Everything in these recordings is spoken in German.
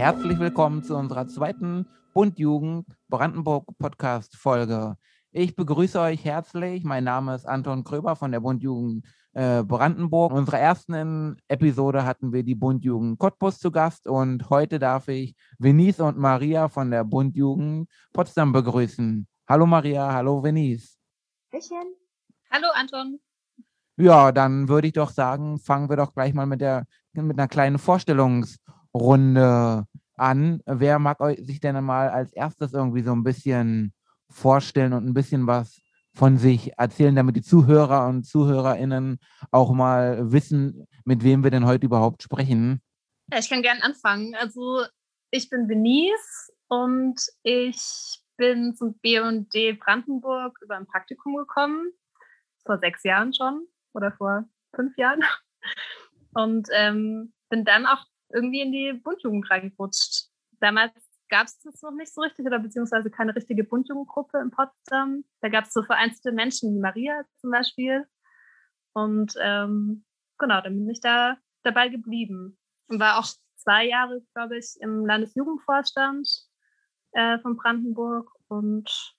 Herzlich willkommen zu unserer zweiten Bundjugend Brandenburg Podcast Folge. Ich begrüße euch herzlich. Mein Name ist Anton Kröber von der Bundjugend äh, Brandenburg. In unserer ersten Episode hatten wir die Bundjugend Cottbus zu Gast und heute darf ich Venice und Maria von der Bundjugend Potsdam begrüßen. Hallo Maria, hallo Venice. Bisschen. Hallo Anton. Ja, dann würde ich doch sagen, fangen wir doch gleich mal mit, der, mit einer kleinen Vorstellungsrunde an. Wer mag sich denn mal als erstes irgendwie so ein bisschen vorstellen und ein bisschen was von sich erzählen, damit die Zuhörer und Zuhörerinnen auch mal wissen, mit wem wir denn heute überhaupt sprechen? Ja, ich kann gerne anfangen. Also ich bin Benice und ich bin zum BD Brandenburg über ein Praktikum gekommen, vor sechs Jahren schon oder vor fünf Jahren. Und ähm, bin dann auch irgendwie in die Bundjugend reingerutscht. Damals gab es das noch nicht so richtig oder beziehungsweise keine richtige Bundjugendgruppe in Potsdam. Da gab es so vereinzelte Menschen wie Maria zum Beispiel. Und ähm, genau, dann bin ich da dabei geblieben und war auch zwei Jahre, glaube ich, im Landesjugendvorstand äh, von Brandenburg und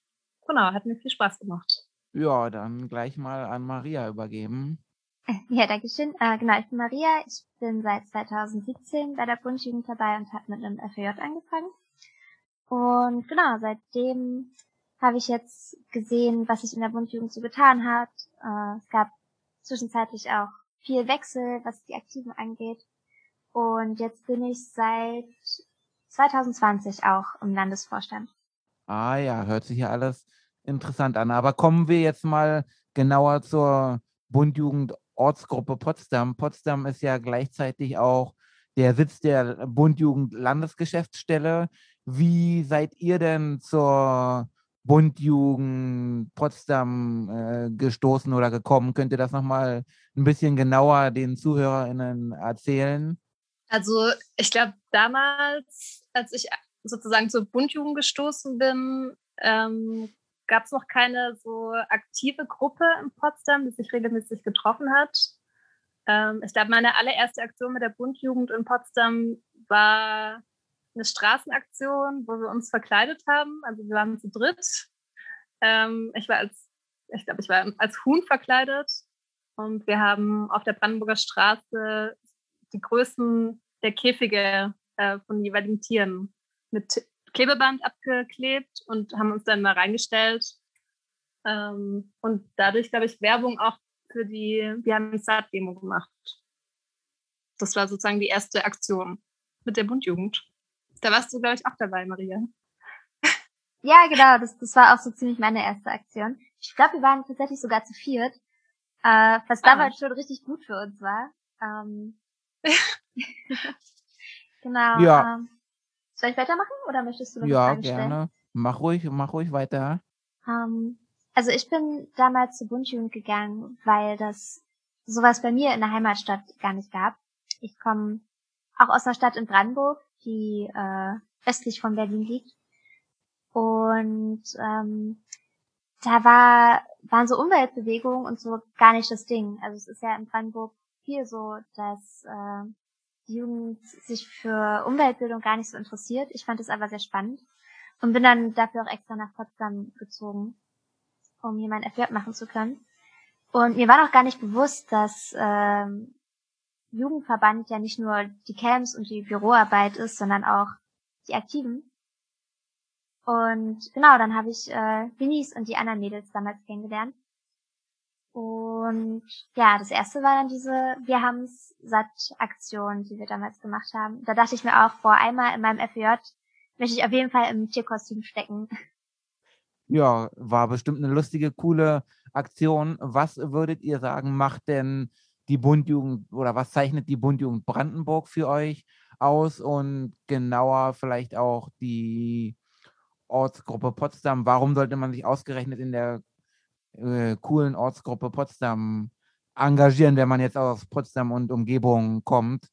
genau, hat mir viel Spaß gemacht. Ja, dann gleich mal an Maria übergeben. Ja, danke schön. Äh, genau, ich bin Maria. Ich bin seit 2017 bei der Bundjugend dabei und habe mit einem FJ angefangen. Und genau, seitdem habe ich jetzt gesehen, was sich in der Bundjugend so getan hat. Äh, es gab zwischenzeitlich auch viel Wechsel, was die Aktiven angeht. Und jetzt bin ich seit 2020 auch im Landesvorstand. Ah ja, hört sich ja alles interessant an. Aber kommen wir jetzt mal genauer zur Bundjugend Ortsgruppe Potsdam. Potsdam ist ja gleichzeitig auch der Sitz der Bundjugend Landesgeschäftsstelle. Wie seid ihr denn zur Bundjugend Potsdam äh, gestoßen oder gekommen? Könnt ihr das nochmal ein bisschen genauer den ZuhörerInnen erzählen? Also ich glaube, damals, als ich sozusagen zur Bundjugend gestoßen bin, ähm, gab es noch keine so aktive Gruppe in Potsdam, die sich regelmäßig getroffen hat. Ähm, ich glaube, meine allererste Aktion mit der Bundjugend in Potsdam war eine Straßenaktion, wo wir uns verkleidet haben. Also wir waren zu dritt. Ähm, ich war als, ich glaube, ich war als Huhn verkleidet und wir haben auf der Brandenburger Straße die Größen der Käfige äh, von jeweiligen Tieren mit Klebeband abgeklebt und haben uns dann mal reingestellt. Ähm, und dadurch, glaube ich, Werbung auch für die, wir haben eine Saat-Demo gemacht. Das war sozusagen die erste Aktion mit der Bundjugend. Da warst du, glaube ich, auch dabei, Maria. Ja, genau, das, das war auch so ziemlich meine erste Aktion. Ich glaube, wir waren tatsächlich sogar zu viert, äh, was ah. damals schon richtig gut für uns war. Ähm, genau. Ja. Ähm, soll ich weitermachen oder möchtest du noch Ja, gerne. Mach ruhig, mach ruhig weiter. Ähm, also ich bin damals zur Bundjugend gegangen, weil das sowas bei mir in der Heimatstadt gar nicht gab. Ich komme auch aus einer Stadt in Brandenburg, die äh, östlich von Berlin liegt. Und ähm, da war, waren so Umweltbewegungen und so gar nicht das Ding. Also es ist ja in Brandenburg viel so, dass äh, Jugend sich für Umweltbildung gar nicht so interessiert. Ich fand es aber sehr spannend und bin dann dafür auch extra nach Potsdam gezogen, um hier mein FJ machen zu können. Und mir war noch gar nicht bewusst, dass ähm, Jugendverband ja nicht nur die Camps und die Büroarbeit ist, sondern auch die Aktiven. Und genau, dann habe ich äh, Vinis und die anderen Mädels damals kennengelernt. Und ja, das erste war dann diese Wir haben's satt Aktion, die wir damals gemacht haben. Da dachte ich mir auch, vor einmal in meinem FJ möchte ich auf jeden Fall im Tierkostüm stecken. Ja, war bestimmt eine lustige, coole Aktion. Was würdet ihr sagen, macht denn die Bundjugend oder was zeichnet die Bundjugend Brandenburg für euch aus und genauer vielleicht auch die Ortsgruppe Potsdam? Warum sollte man sich ausgerechnet in der äh, coolen Ortsgruppe Potsdam engagieren, wenn man jetzt aus Potsdam und Umgebung kommt?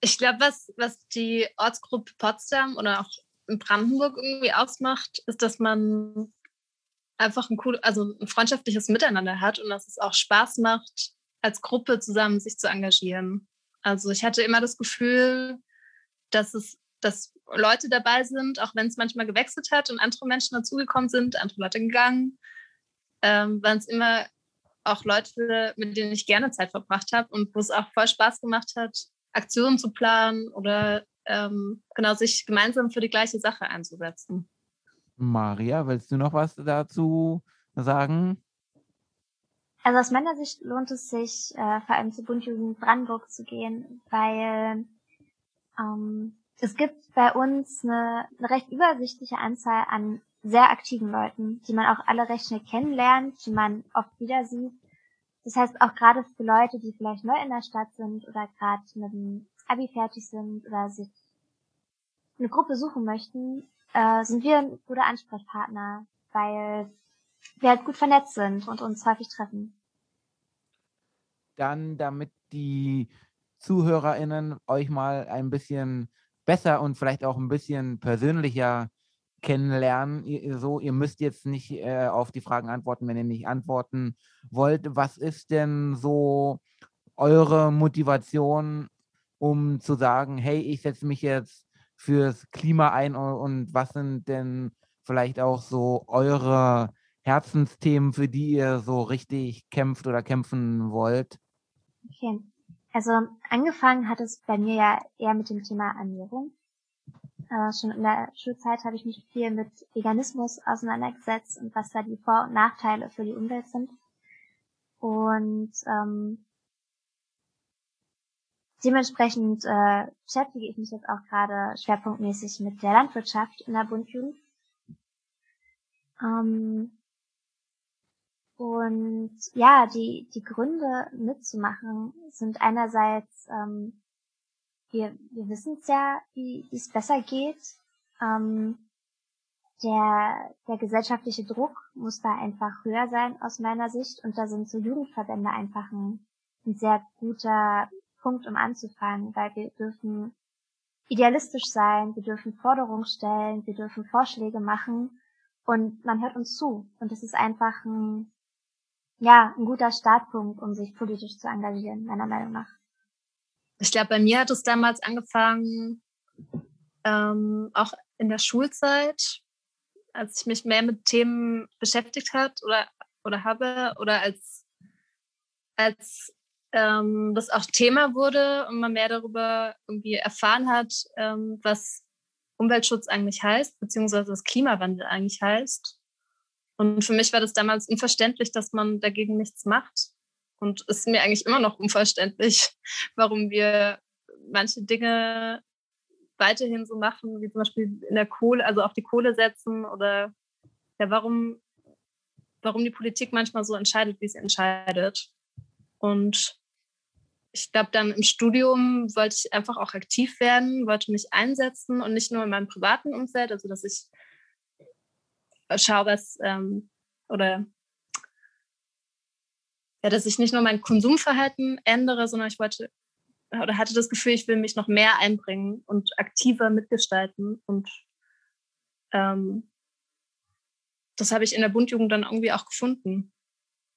Ich glaube, was, was die Ortsgruppe Potsdam oder auch in Brandenburg irgendwie ausmacht, ist, dass man einfach ein cool, also ein freundschaftliches Miteinander hat und dass es auch Spaß macht, als Gruppe zusammen sich zu engagieren. Also ich hatte immer das Gefühl, dass es, dass Leute dabei sind, auch wenn es manchmal gewechselt hat und andere Menschen dazugekommen sind, andere Leute gegangen, ähm, waren es immer auch Leute, mit denen ich gerne Zeit verbracht habe und wo es auch voll Spaß gemacht hat, Aktionen zu planen oder ähm, genau sich gemeinsam für die gleiche Sache einzusetzen. Maria, willst du noch was dazu sagen? Also aus meiner Sicht lohnt es sich, äh, vor allem zu Bundjugend Brandenburg zu gehen, weil ähm, es gibt bei uns eine, eine recht übersichtliche Anzahl an sehr aktiven Leuten, die man auch alle recht schnell kennenlernt, die man oft wieder sieht. Das heißt, auch gerade für Leute, die vielleicht neu in der Stadt sind oder gerade mit dem Abi fertig sind oder sich eine Gruppe suchen möchten, äh, sind wir ein guter Ansprechpartner, weil wir halt gut vernetzt sind und uns häufig treffen. Dann, damit die ZuhörerInnen euch mal ein bisschen besser und vielleicht auch ein bisschen persönlicher kennenlernen. Ihr, so, ihr müsst jetzt nicht äh, auf die Fragen antworten, wenn ihr nicht antworten wollt. Was ist denn so eure Motivation, um zu sagen, hey, ich setze mich jetzt fürs Klima ein und was sind denn vielleicht auch so eure Herzensthemen, für die ihr so richtig kämpft oder kämpfen wollt? Okay. Also angefangen hat es bei mir ja eher mit dem Thema Ernährung. Äh, schon in der Schulzeit habe ich mich viel mit Veganismus auseinandergesetzt und was da die Vor- und Nachteile für die Umwelt sind. Und ähm, dementsprechend äh, beschäftige ich mich jetzt auch gerade schwerpunktmäßig mit der Landwirtschaft in der Bundjugend. Ähm, und ja, die, die Gründe mitzumachen sind einerseits, ähm, wir, wir wissen es ja, wie es besser geht. Ähm, der, der gesellschaftliche Druck muss da einfach höher sein aus meiner Sicht und da sind so Jugendverbände einfach ein, ein sehr guter Punkt, um anzufangen, weil wir dürfen idealistisch sein, wir dürfen Forderungen stellen, wir dürfen Vorschläge machen und man hört uns zu und es ist einfach ein, ja, ein guter Startpunkt, um sich politisch zu engagieren, meiner Meinung nach. Ich glaube, bei mir hat es damals angefangen, ähm, auch in der Schulzeit, als ich mich mehr mit Themen beschäftigt hat oder oder habe oder als als ähm, das auch Thema wurde und man mehr darüber irgendwie erfahren hat, ähm, was Umweltschutz eigentlich heißt, beziehungsweise was Klimawandel eigentlich heißt. Und für mich war das damals unverständlich, dass man dagegen nichts macht. Und es ist mir eigentlich immer noch unverständlich, warum wir manche Dinge weiterhin so machen, wie zum Beispiel in der Kohle, also auf die Kohle setzen oder ja, warum, warum die Politik manchmal so entscheidet, wie sie entscheidet. Und ich glaube, dann im Studium wollte ich einfach auch aktiv werden, wollte mich einsetzen und nicht nur in meinem privaten Umfeld, also dass ich schaue, was ähm, oder ja, dass ich nicht nur mein Konsumverhalten ändere, sondern ich wollte oder hatte das Gefühl, ich will mich noch mehr einbringen und aktiver mitgestalten. Und ähm, das habe ich in der Bundjugend dann irgendwie auch gefunden.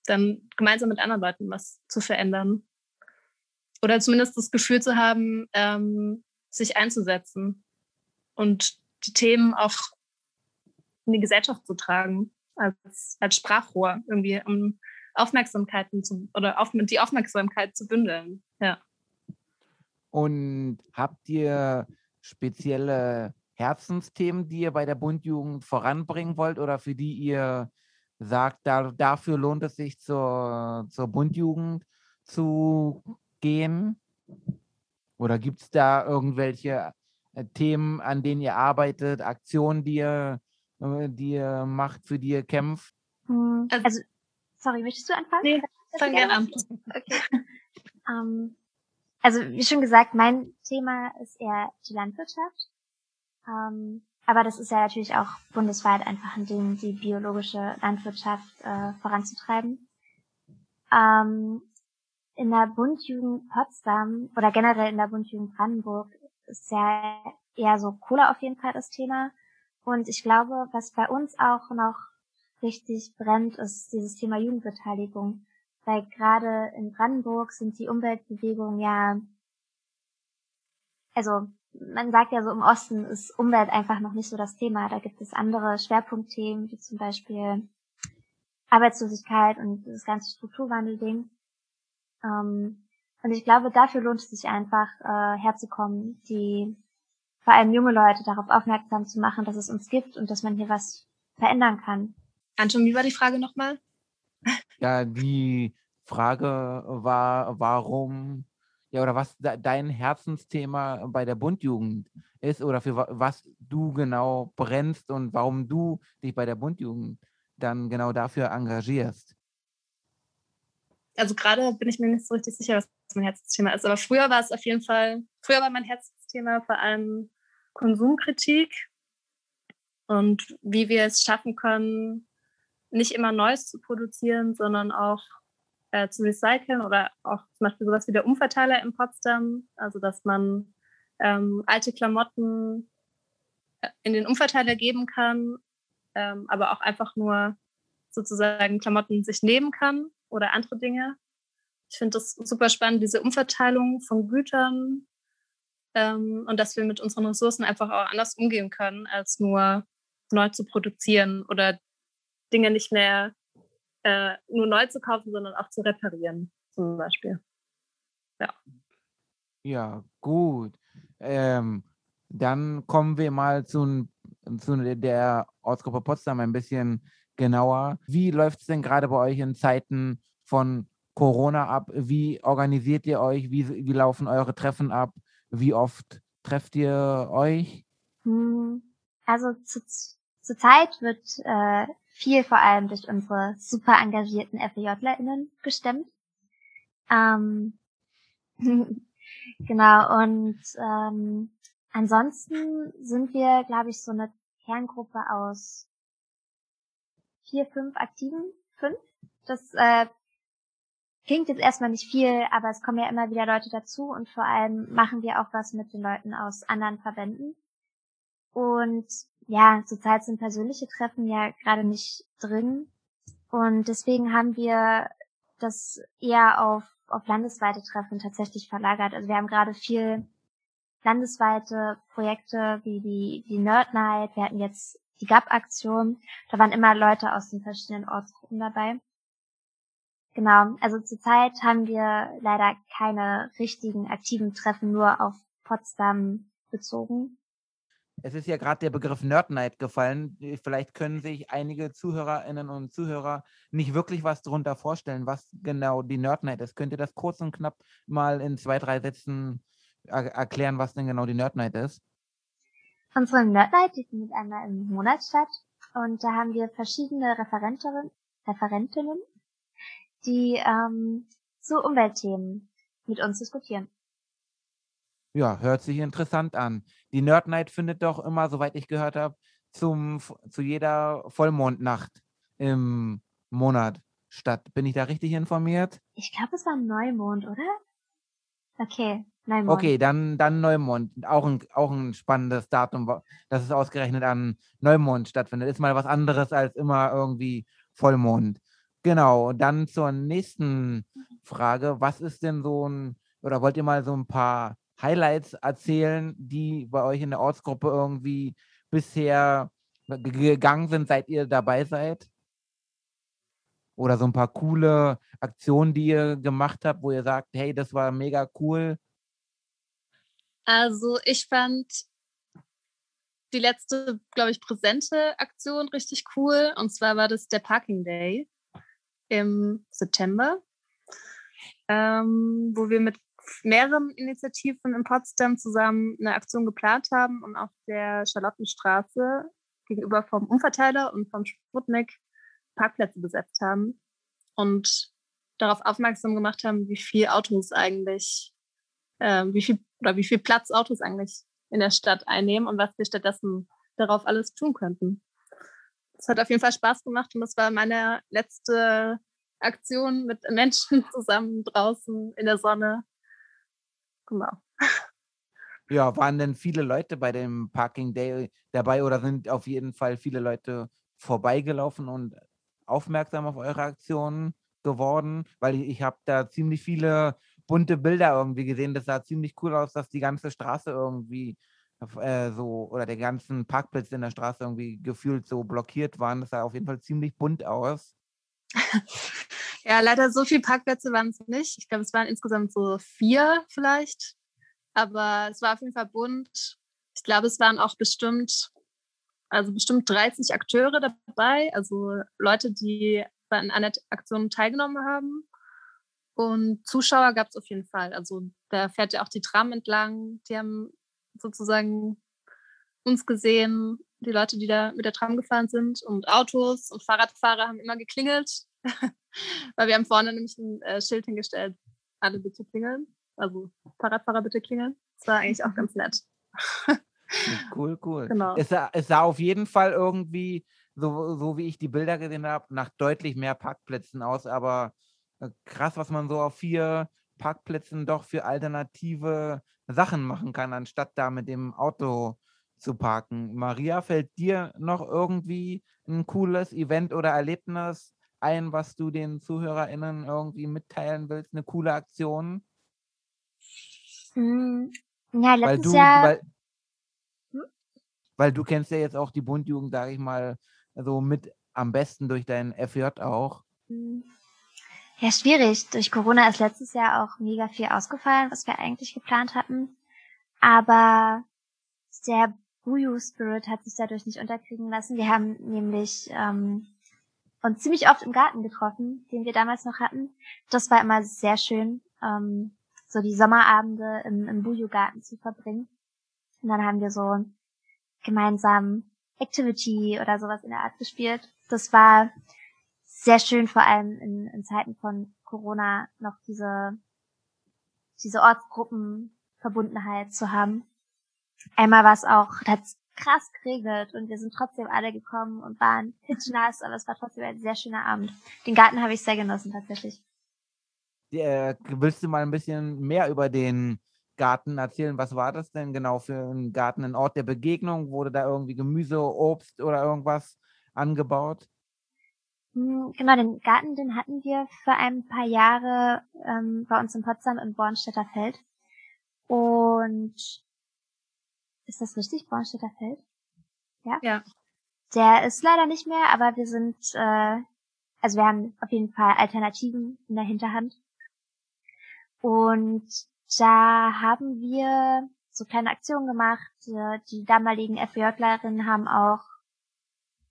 Dann gemeinsam mit anderen Leuten was zu verändern. Oder zumindest das Gefühl zu haben, ähm, sich einzusetzen und die Themen auch in die Gesellschaft zu tragen, als, als Sprachrohr, irgendwie um Aufmerksamkeiten zu, oder auf, die Aufmerksamkeit zu bündeln. Ja. Und habt ihr spezielle Herzensthemen, die ihr bei der Bundjugend voranbringen wollt oder für die ihr sagt, da, dafür lohnt es sich zur, zur Bundjugend zu gehen? Oder gibt es da irgendwelche äh, Themen, an denen ihr arbeitet, Aktionen, die ihr äh, die ihr macht, für die ihr kämpft? Hm, also, also sorry, möchtest du anfangen? Nee, fang gerne an. Okay. um, ähm, also wie schon gesagt, mein Thema ist eher die Landwirtschaft. Um, ähm, aber das ist ja natürlich auch bundesweit einfach ein Ding, die biologische Landwirtschaft äh, voranzutreiben. Ähm, in der Bundjugend Potsdam oder generell in der Bundjugend Brandenburg ist ja eher so Kohle auf jeden Fall das Thema. Und ich glaube, was bei uns auch noch richtig brennt, ist dieses Thema Jugendbeteiligung. Weil gerade in Brandenburg sind die Umweltbewegungen ja, also man sagt ja so, im Osten ist Umwelt einfach noch nicht so das Thema. Da gibt es andere Schwerpunktthemen, wie zum Beispiel Arbeitslosigkeit und das ganze Strukturwandelding. Ähm, und ich glaube, dafür lohnt es sich einfach, äh, herzukommen, die vor allem junge Leute darauf aufmerksam zu machen, dass es uns gibt und dass man hier was verändern kann. Anton, wie war die Frage nochmal? Ja, die Frage war, warum, ja, oder was dein Herzensthema bei der Bundjugend ist oder für was du genau brennst und warum du dich bei der Bundjugend dann genau dafür engagierst. Also gerade bin ich mir nicht so richtig sicher, was mein Herzensthema ist, aber früher war es auf jeden Fall, früher war mein Herzensthema vor allem Konsumkritik und wie wir es schaffen können, nicht immer Neues zu produzieren, sondern auch äh, zu recyceln oder auch zum Beispiel sowas wie der Umverteiler in Potsdam, also dass man ähm, alte Klamotten äh, in den Umverteiler geben kann, ähm, aber auch einfach nur sozusagen Klamotten sich nehmen kann oder andere Dinge. Ich finde das super spannend, diese Umverteilung von Gütern ähm, und dass wir mit unseren Ressourcen einfach auch anders umgehen können, als nur neu zu produzieren oder Dinge nicht mehr äh, nur neu zu kaufen, sondern auch zu reparieren, zum Beispiel. Ja. Ja, gut. Ähm, dann kommen wir mal zu, zu der Ortsgruppe Potsdam ein bisschen genauer. Wie läuft es denn gerade bei euch in Zeiten von Corona ab? Wie organisiert ihr euch? Wie, wie laufen eure Treffen ab? Wie oft trefft ihr euch? Hm, also zu, zur Zeit wird äh, viel vor allem durch unsere super engagierten FEJlerInnen gestemmt. Ähm, genau, und ähm, ansonsten sind wir, glaube ich, so eine Kerngruppe aus vier, fünf Aktiven, fünf. Das äh, klingt jetzt erstmal nicht viel, aber es kommen ja immer wieder Leute dazu und vor allem machen wir auch was mit den Leuten aus anderen Verbänden. Und ja, zurzeit sind persönliche Treffen ja gerade nicht drin. Und deswegen haben wir das eher auf, auf landesweite Treffen tatsächlich verlagert. Also wir haben gerade viel landesweite Projekte wie die, die Nerd Night. Wir hatten jetzt die GAP-Aktion. Da waren immer Leute aus den verschiedenen Ortsgruppen dabei. Genau, also zurzeit haben wir leider keine richtigen aktiven Treffen nur auf Potsdam bezogen. Es ist ja gerade der Begriff Nerd Night gefallen. Vielleicht können sich einige Zuhörerinnen und Zuhörer nicht wirklich was darunter vorstellen, was genau die Nerd Night ist. Könnt ihr das kurz und knapp mal in zwei, drei Sätzen er erklären, was denn genau die Nerd Night ist? Unsere Nerd Night, die findet einmal im Monat statt. Und da haben wir verschiedene Referentinnen, Referentinnen die ähm, zu Umweltthemen mit uns diskutieren. Ja, hört sich interessant an. Die Nerd Night findet doch immer, soweit ich gehört habe, zum, zu jeder Vollmondnacht im Monat statt. Bin ich da richtig informiert? Ich glaube, es war Neumond, oder? Okay, Neumond. Okay, dann, dann Neumond. Auch ein, auch ein spannendes Datum, dass es ausgerechnet an Neumond stattfindet. Ist mal was anderes als immer irgendwie Vollmond. Genau, dann zur nächsten Frage. Was ist denn so ein, oder wollt ihr mal so ein paar Highlights erzählen, die bei euch in der Ortsgruppe irgendwie bisher gegangen sind, seit ihr dabei seid? Oder so ein paar coole Aktionen, die ihr gemacht habt, wo ihr sagt, hey, das war mega cool? Also ich fand die letzte, glaube ich, präsente Aktion richtig cool. Und zwar war das der Parking Day im September, ähm, wo wir mit mehreren Initiativen in Potsdam zusammen eine Aktion geplant haben und auf der Charlottenstraße gegenüber vom Umverteiler und vom Sputnik Parkplätze besetzt haben und darauf aufmerksam gemacht haben, wie viel Autos eigentlich, äh, wie viel oder wie viel Platz Autos eigentlich in der Stadt einnehmen und was wir stattdessen darauf alles tun könnten es hat auf jeden Fall Spaß gemacht und das war meine letzte Aktion mit Menschen zusammen draußen in der Sonne. Genau. Ja, waren denn viele Leute bei dem Parking Day dabei oder sind auf jeden Fall viele Leute vorbeigelaufen und aufmerksam auf eure Aktionen geworden? Weil ich, ich habe da ziemlich viele bunte Bilder irgendwie gesehen. Das sah ziemlich cool aus, dass die ganze Straße irgendwie äh, so oder der ganzen Parkplätze in der Straße irgendwie gefühlt so blockiert waren. Das sah auf jeden Fall ziemlich bunt aus. ja, leider so viele Parkplätze waren es nicht. Ich glaube, es waren insgesamt so vier vielleicht. Aber es war auf jeden Fall bunt. Ich glaube, es waren auch bestimmt, also bestimmt 30 Akteure dabei, also Leute, die bei einer Aktion teilgenommen haben. Und Zuschauer gab es auf jeden Fall. Also da fährt ja auch die Tram entlang. Die haben sozusagen uns gesehen, die Leute, die da mit der Tram gefahren sind. Und Autos und Fahrradfahrer haben immer geklingelt, weil wir haben vorne nämlich ein äh, Schild hingestellt, alle bitte klingeln. Also Fahrradfahrer bitte klingeln. Das war eigentlich auch ganz nett. cool, cool. Genau. Es, sah, es sah auf jeden Fall irgendwie, so, so wie ich die Bilder gesehen habe, nach deutlich mehr Parkplätzen aus, aber äh, krass, was man so auf vier Parkplätzen doch für alternative Sachen machen kann, anstatt da mit dem Auto zu parken. Maria, fällt dir noch irgendwie ein cooles Event oder Erlebnis ein, was du den ZuhörerInnen irgendwie mitteilen willst? Eine coole Aktion? Hm, ja, letztes weil du, Jahr. Weil, hm? weil du kennst ja jetzt auch die Bundjugend, sage ich mal, so mit am besten durch deinen FJ auch. Hm. Ja, schwierig. Durch Corona ist letztes Jahr auch mega viel ausgefallen, was wir eigentlich geplant hatten. Aber der Buju Spirit hat sich dadurch nicht unterkriegen lassen. Wir haben nämlich ähm, uns ziemlich oft im Garten getroffen, den wir damals noch hatten. Das war immer sehr schön, ähm, so die Sommerabende im, im Buju-Garten zu verbringen. Und dann haben wir so gemeinsam Activity oder sowas in der Art gespielt. Das war sehr schön, vor allem in, in Zeiten von Corona noch diese, diese Ortsgruppenverbundenheit zu haben. Einmal war es auch, da hat krass geregnet und wir sind trotzdem alle gekommen und waren pitchnass, aber es war trotzdem ein sehr schöner Abend. Den Garten habe ich sehr genossen tatsächlich. Äh, willst du mal ein bisschen mehr über den Garten erzählen? Was war das denn genau für ein Garten? Ein Ort der Begegnung? Wurde da irgendwie Gemüse, Obst oder irgendwas angebaut? Hm, genau, den Garten, den hatten wir für ein paar Jahre ähm, bei uns in Potsdam im Bornstädter Feld. Und ist das richtig, Bornstädter Feld? Ja. Ja. Der ist leider nicht mehr, aber wir sind, äh, also wir haben auf jeden Fall Alternativen in der Hinterhand. Und da haben wir so kleine Aktionen gemacht. Die damaligen FWJ-Lehrerinnen haben auch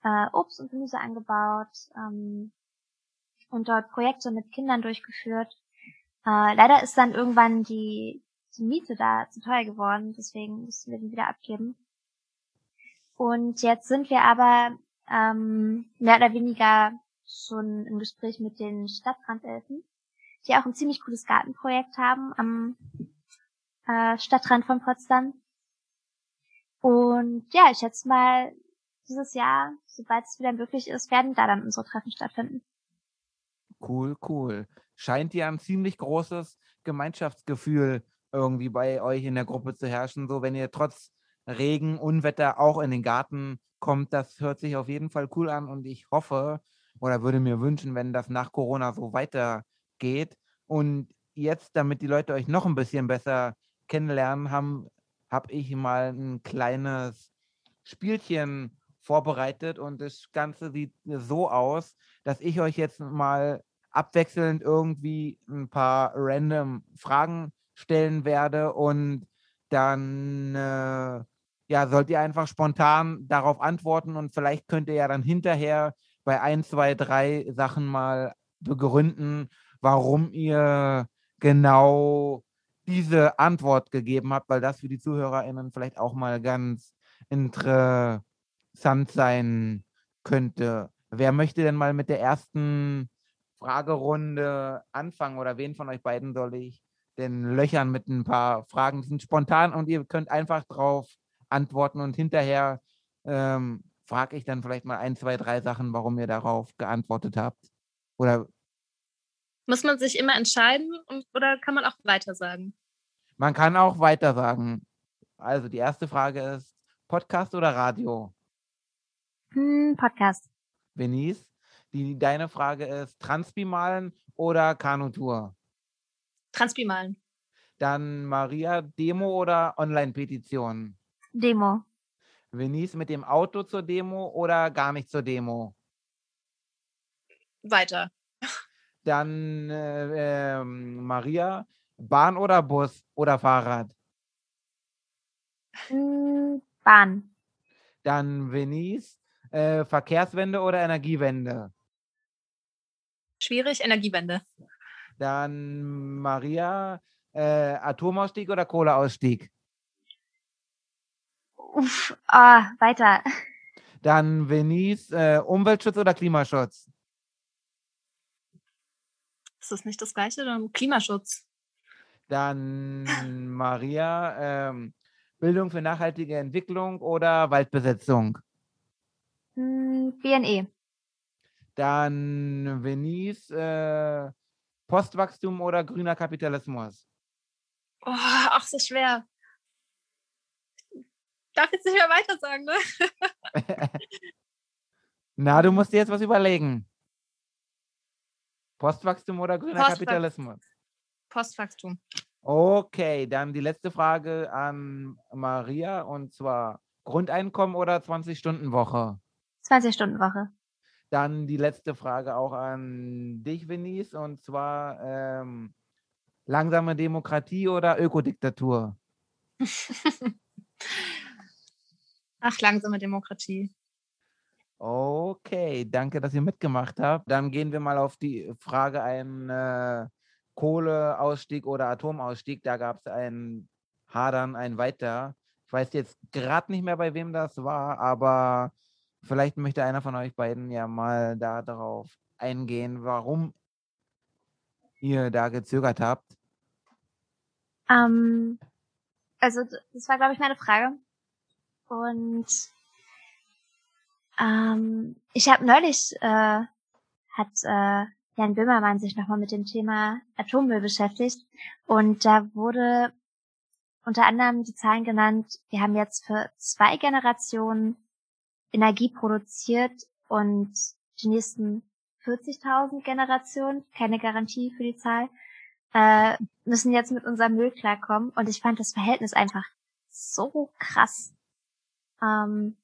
äh, Obst und Gemüse angebaut ähm, und dort Projekte mit Kindern durchgeführt. Äh, leider ist dann irgendwann die, die Miete da zu teuer geworden, deswegen mussten wir den wieder abgeben. Und jetzt sind wir aber ähm, mehr oder weniger schon im Gespräch mit den Stadtrandelfen, die auch ein ziemlich cooles Gartenprojekt haben am äh, Stadtrand von Potsdam. Und ja, ich schätze mal, dieses Jahr, sobald es wieder möglich ist, werden da dann unsere Treffen stattfinden. Cool, cool. Scheint ja ein ziemlich großes Gemeinschaftsgefühl irgendwie bei euch in der Gruppe zu herrschen. So, wenn ihr trotz Regen, Unwetter auch in den Garten kommt, das hört sich auf jeden Fall cool an und ich hoffe oder würde mir wünschen, wenn das nach Corona so weitergeht. Und jetzt, damit die Leute euch noch ein bisschen besser kennenlernen, haben, habe ich mal ein kleines Spielchen vorbereitet und das Ganze sieht so aus, dass ich euch jetzt mal abwechselnd irgendwie ein paar random Fragen stellen werde und dann äh, ja, sollt ihr einfach spontan darauf antworten und vielleicht könnt ihr ja dann hinterher bei ein, zwei, drei Sachen mal begründen, warum ihr genau diese Antwort gegeben habt, weil das für die ZuhörerInnen vielleicht auch mal ganz interessant sein könnte. Wer möchte denn mal mit der ersten Fragerunde anfangen oder wen von euch beiden soll ich denn löchern mit ein paar Fragen? Die sind spontan und ihr könnt einfach drauf antworten und hinterher ähm, frage ich dann vielleicht mal ein, zwei, drei Sachen, warum ihr darauf geantwortet habt. Oder muss man sich immer entscheiden oder kann man auch weiter sagen? Man kann auch weiter sagen. Also die erste Frage ist Podcast oder Radio? Hm, Podcast. Benice, die, deine Frage ist Transpi malen oder Kanutour? Transbimalen. Dann Maria, Demo oder Online-Petition? Demo. Venice mit dem Auto zur Demo oder gar nicht zur Demo? Weiter. Dann äh, ähm, Maria, Bahn oder Bus oder Fahrrad? Hm, Bahn. Dann Venice, äh, Verkehrswende oder Energiewende? Schwierig, Energiewende. Dann Maria, äh, Atomausstieg oder Kohleausstieg? Uff, ah, weiter. Dann Venice, äh, Umweltschutz oder Klimaschutz? Ist das nicht das Gleiche? Dann Klimaschutz. Dann Maria, ähm, Bildung für nachhaltige Entwicklung oder Waldbesetzung? Hm, BNE. Dann Venice, äh, Postwachstum oder grüner Kapitalismus? Oh, ach, so schwer. Darf jetzt nicht mehr weiter sagen, ne? Na, du musst dir jetzt was überlegen. Postwachstum oder grüner Postwach- Kapitalismus? Postwachstum. Okay, dann die letzte Frage an Maria und zwar Grundeinkommen oder 20-Stunden-Woche? 20-Stunden-Woche. Dann die letzte Frage auch an dich, Venice, und zwar ähm, langsame Demokratie oder Ökodiktatur? Ach, langsame Demokratie. Okay, danke, dass ihr mitgemacht habt. Dann gehen wir mal auf die Frage ein äh, Kohleausstieg oder Atomausstieg. Da gab es ein Hadern, ein Weiter. Ich weiß jetzt gerade nicht mehr, bei wem das war, aber vielleicht möchte einer von euch beiden ja mal da darauf eingehen, warum ihr da gezögert habt. Ähm, also das war, glaube ich, meine Frage. Und ähm, ich habe neulich äh, hat äh, Jan Böhmermann sich nochmal mit dem Thema Atommüll beschäftigt und da wurde unter anderem die Zahlen genannt, wir haben jetzt für zwei Generationen Energie produziert und die nächsten 40.000 Generationen, keine Garantie für die Zahl, äh, müssen jetzt mit unserem Müll klarkommen. Und ich fand das Verhältnis einfach so krass. Ähm,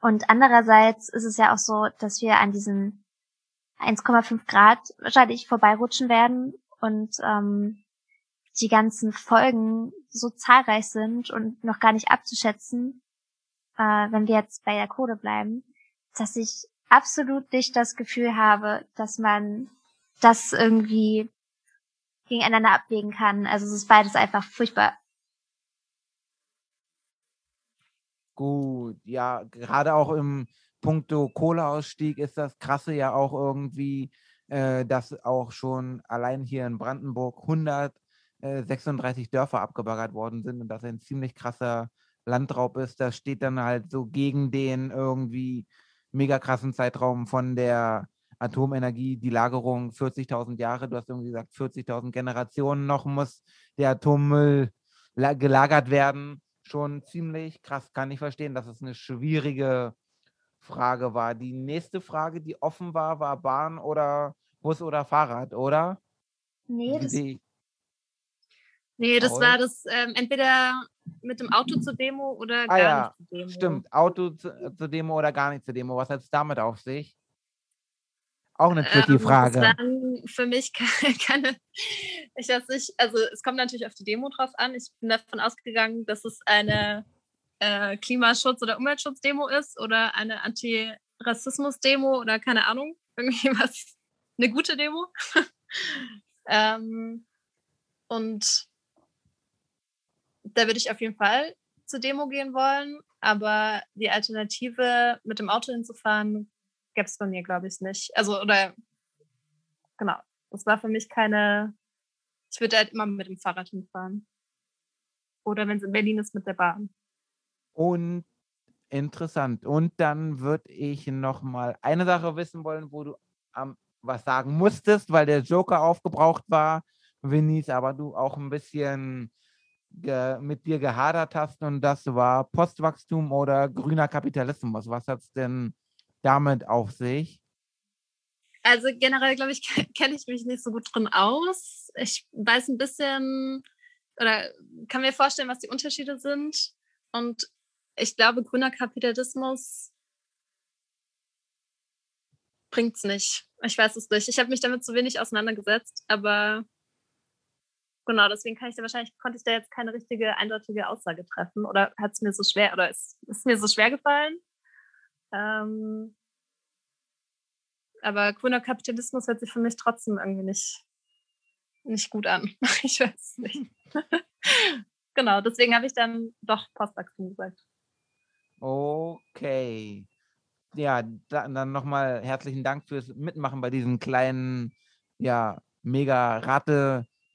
und andererseits ist es ja auch so, dass wir an diesen 1,5 Grad wahrscheinlich vorbeirutschen werden und ähm, die ganzen Folgen so zahlreich sind und noch gar nicht abzuschätzen, äh, wenn wir jetzt bei der Kohle bleiben, dass ich absolut nicht das Gefühl habe, dass man das irgendwie gegeneinander abwägen kann. Also es ist beides einfach furchtbar. Gut, ja, gerade auch im Punkto Kohleausstieg ist das Krasse ja auch irgendwie, äh, dass auch schon allein hier in Brandenburg 136 Dörfer abgebaggert worden sind und das ein ziemlich krasser Landraub ist. Das steht dann halt so gegen den irgendwie mega krassen Zeitraum von der Atomenergie, die Lagerung 40.000 Jahre, du hast irgendwie gesagt 40.000 Generationen noch muss der Atommüll la- gelagert werden. Schon ziemlich krass, kann ich verstehen, dass es eine schwierige Frage war. Die nächste Frage, die offen war, war Bahn oder Bus oder Fahrrad, oder? Nee, das, Nee, das war das ähm, entweder mit dem Auto zur Demo oder Ah gar ja, nicht zur Demo. Stimmt, Auto zu, zur Demo oder gar nicht zur Demo. Was hat es damit auf sich? Auch eine tricky Ähm, Frage. Das waren für mich keine, keine ich weiß nicht, also es kommt natürlich auf die Demo drauf an. Ich bin davon ausgegangen, dass es eine äh, Klimaschutz- oder Umweltschutzdemo ist oder eine Anti-Rassismus-Demo oder keine Ahnung, irgendwie was, eine gute Demo. ähm, und da würde ich auf jeden Fall zur Demo gehen wollen, aber die Alternative, mit dem Auto hinzufahren, gäbe es bei mir, glaube ich, nicht. Also, oder, genau, das war für mich keine, ich würde halt immer mit dem Fahrrad hinfahren. Oder wenn es in Berlin ist, mit der Bahn. Und interessant. Und dann würde ich noch mal eine Sache wissen wollen, wo du am was sagen musstest, weil der Joker aufgebraucht war, Vinnies, aber du auch ein bisschen ge mit dir gehadert hast und das war Postwachstum oder grüner Kapitalismus. Was hat es denn damit auf sich? Also generell, glaube ich, kenne ich mich nicht so gut drin aus. Ich weiß ein bisschen oder kann mir vorstellen, was die Unterschiede sind. Und ich glaube, grüner Kapitalismus bringt es nicht. Ich weiß es nicht. Ich habe mich damit zu wenig auseinandergesetzt, aber genau, deswegen kann ich da wahrscheinlich, konnte ich da jetzt keine richtige, eindeutige Aussage treffen. Oder hat es mir so schwer, oder ist, es mir so schwer gefallen? Ähm, aber grüner Kapitalismus hört sich für mich trotzdem irgendwie nicht, nicht gut an. Ich weiß nicht. genau, deswegen habe ich dann doch Postwachstum gesagt. Okay. Ja, dann nochmal herzlichen Dank fürs Mitmachen bei diesem kleinen, ja, mega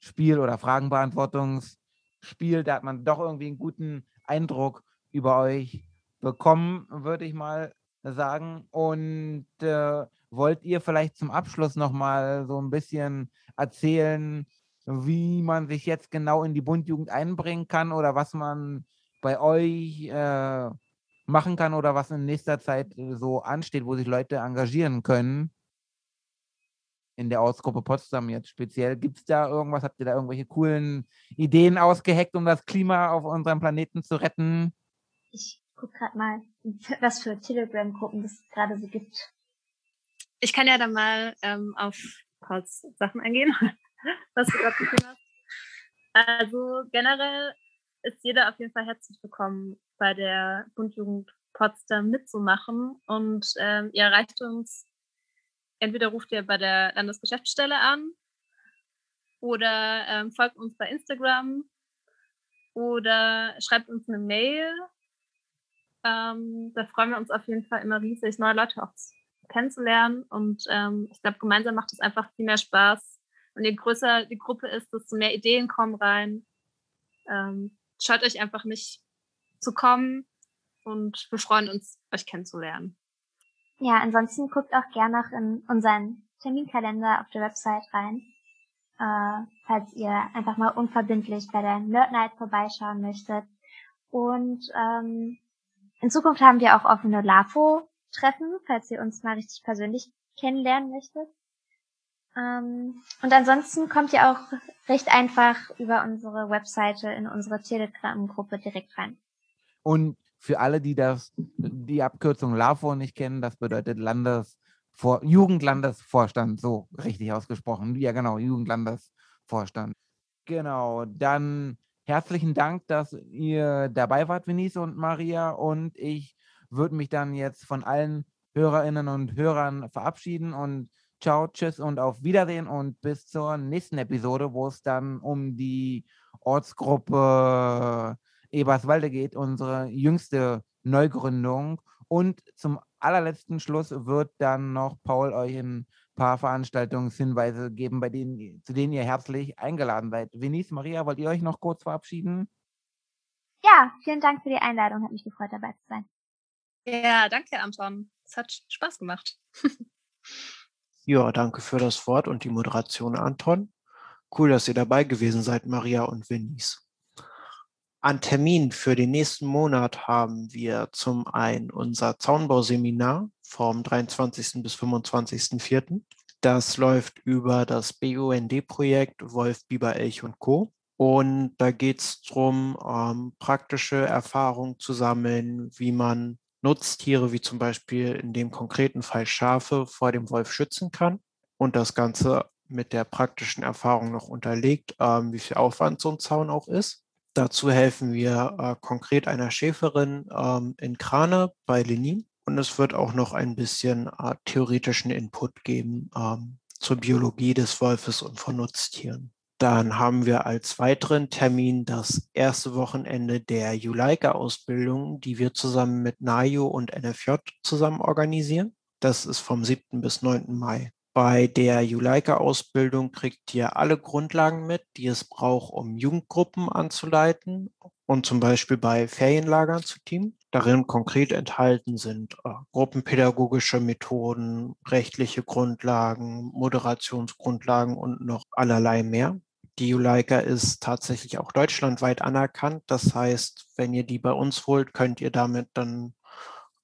Rate-Spiel oder Fragenbeantwortungsspiel. Da hat man doch irgendwie einen guten Eindruck über euch bekommen, würde ich mal sagen. Und äh, wollt ihr vielleicht zum Abschluss nochmal so ein bisschen erzählen, wie man sich jetzt genau in die Bundjugend einbringen kann oder was man bei euch äh, machen kann oder was in nächster Zeit so ansteht, wo sich Leute engagieren können? In der Ortsgruppe Potsdam jetzt speziell. Gibt es da irgendwas? Habt ihr da irgendwelche coolen Ideen ausgeheckt, um das Klima auf unserem Planeten zu retten? Ich gucke gerade mal, was für Telegram-Gruppen es gerade so gibt. Ich kann ja dann mal ähm, auf Pauls Sachen eingehen, was du gerade gesehen hast. Also generell ist jeder auf jeden Fall herzlich willkommen, bei der Bundjugend Potsdam mitzumachen. Und ähm, ihr erreicht uns, entweder ruft ihr bei der Landesgeschäftsstelle an oder ähm, folgt uns bei Instagram oder schreibt uns eine Mail. Ähm, da freuen wir uns auf jeden Fall immer riesig, neue Leute auch kennenzulernen. Und ähm, ich glaube, gemeinsam macht es einfach viel mehr Spaß. Und je größer die Gruppe ist, desto mehr Ideen kommen rein. Ähm, schaut euch einfach nicht zu kommen und wir freuen uns, euch kennenzulernen. Ja, ansonsten guckt auch gerne noch in unseren Terminkalender auf der Website rein, äh, falls ihr einfach mal unverbindlich bei der Nerd Night vorbeischauen möchtet. Und ähm, in Zukunft haben wir auch offene LAFO-Treffen, falls ihr uns mal richtig persönlich kennenlernen möchtet. Ähm, und ansonsten kommt ihr auch recht einfach über unsere Webseite in unsere Telegram-Gruppe direkt rein. Und für alle, die das, die Abkürzung LAVO nicht kennen, das bedeutet Landesvor Jugendlandesvorstand, so richtig ausgesprochen. Ja, genau, Jugendlandesvorstand. Genau, dann herzlichen Dank, dass ihr dabei wart, Venice und Maria. Und ich würde mich dann jetzt von allen Hörerinnen und Hörern verabschieden und ciao, tschüss und auf Wiedersehen und bis zur nächsten Episode, wo es dann um die Ortsgruppe Eberswalde geht, unsere jüngste Neugründung. Und zum allerletzten Schluss wird dann noch Paul euch ein paar Veranstaltungshinweise geben, bei denen, zu denen ihr herzlich eingeladen seid. Venice, Maria, wollt ihr euch noch kurz verabschieden? Ja, vielen Dank für die Einladung. Hat mich gefreut, dabei zu sein. Ja, danke, Anton. Es hat Spaß gemacht. ja, danke für das Wort und die Moderation, Anton. Cool, dass ihr dabei gewesen seid, Maria und Venice. An Termin für den nächsten Monat haben wir zum einen unser Zaunbauseminar vom 23. bis 25.04. Das läuft über das BUND-Projekt Wolf, Biber, Elch und Co. Und da geht es darum, ähm, praktische Erfahrungen zu sammeln, wie man Nutztiere, wie zum Beispiel in dem konkreten Fall Schafe, vor dem Wolf schützen kann. Und das Ganze mit der praktischen Erfahrung noch unterlegt, ähm, wie viel Aufwand so ein Zaun auch ist. Dazu helfen wir äh, konkret einer Schäferin ähm, in Krane bei Lenin. Und es wird auch noch ein bisschen äh, theoretischen Input geben ähm, zur Biologie des Wolfes und von Nutztieren. Dann haben wir als weiteren Termin das erste Wochenende der Juleika-Ausbildung, die wir zusammen mit NAJO und NFJ zusammen organisieren. Das ist vom 7. bis 9. Mai. Bei der Juleika-Ausbildung kriegt ihr alle Grundlagen mit, die es braucht, um Jugendgruppen anzuleiten und zum Beispiel bei Ferienlagern zu teamen. Darin konkret enthalten sind äh, gruppenpädagogische Methoden, rechtliche Grundlagen, Moderationsgrundlagen und noch allerlei mehr. Die Juleika ist tatsächlich auch deutschlandweit anerkannt. Das heißt, wenn ihr die bei uns holt, könnt ihr damit dann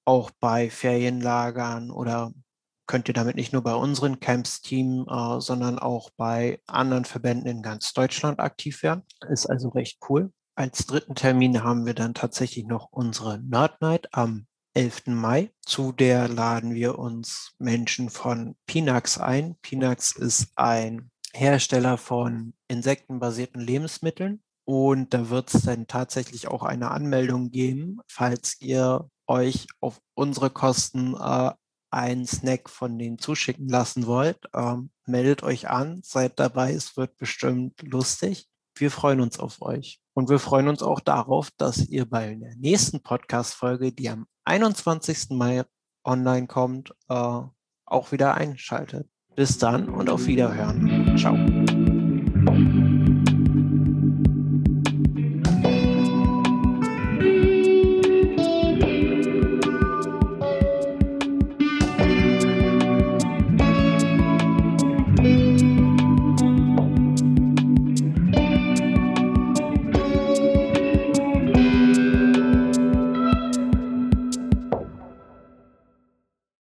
auch bei Ferienlagern oder könnt ihr damit nicht nur bei unseren Camps-Team, äh, sondern auch bei anderen Verbänden in ganz Deutschland aktiv werden. Ist also recht cool. Als dritten Termin haben wir dann tatsächlich noch unsere Nerd Night am 11. Mai. Zu der laden wir uns Menschen von Pinax ein. Pinax ist ein Hersteller von insektenbasierten Lebensmitteln. Und da wird es dann tatsächlich auch eine Anmeldung geben, falls ihr euch auf unsere Kosten äh, einen Snack von denen zuschicken lassen wollt. Ähm, meldet euch an, seid dabei, es wird bestimmt lustig. Wir freuen uns auf euch. Und wir freuen uns auch darauf, dass ihr bei der nächsten Podcast-Folge, die am 21. Mai online kommt, äh, auch wieder einschaltet. Bis dann und auf Wiederhören. Ciao.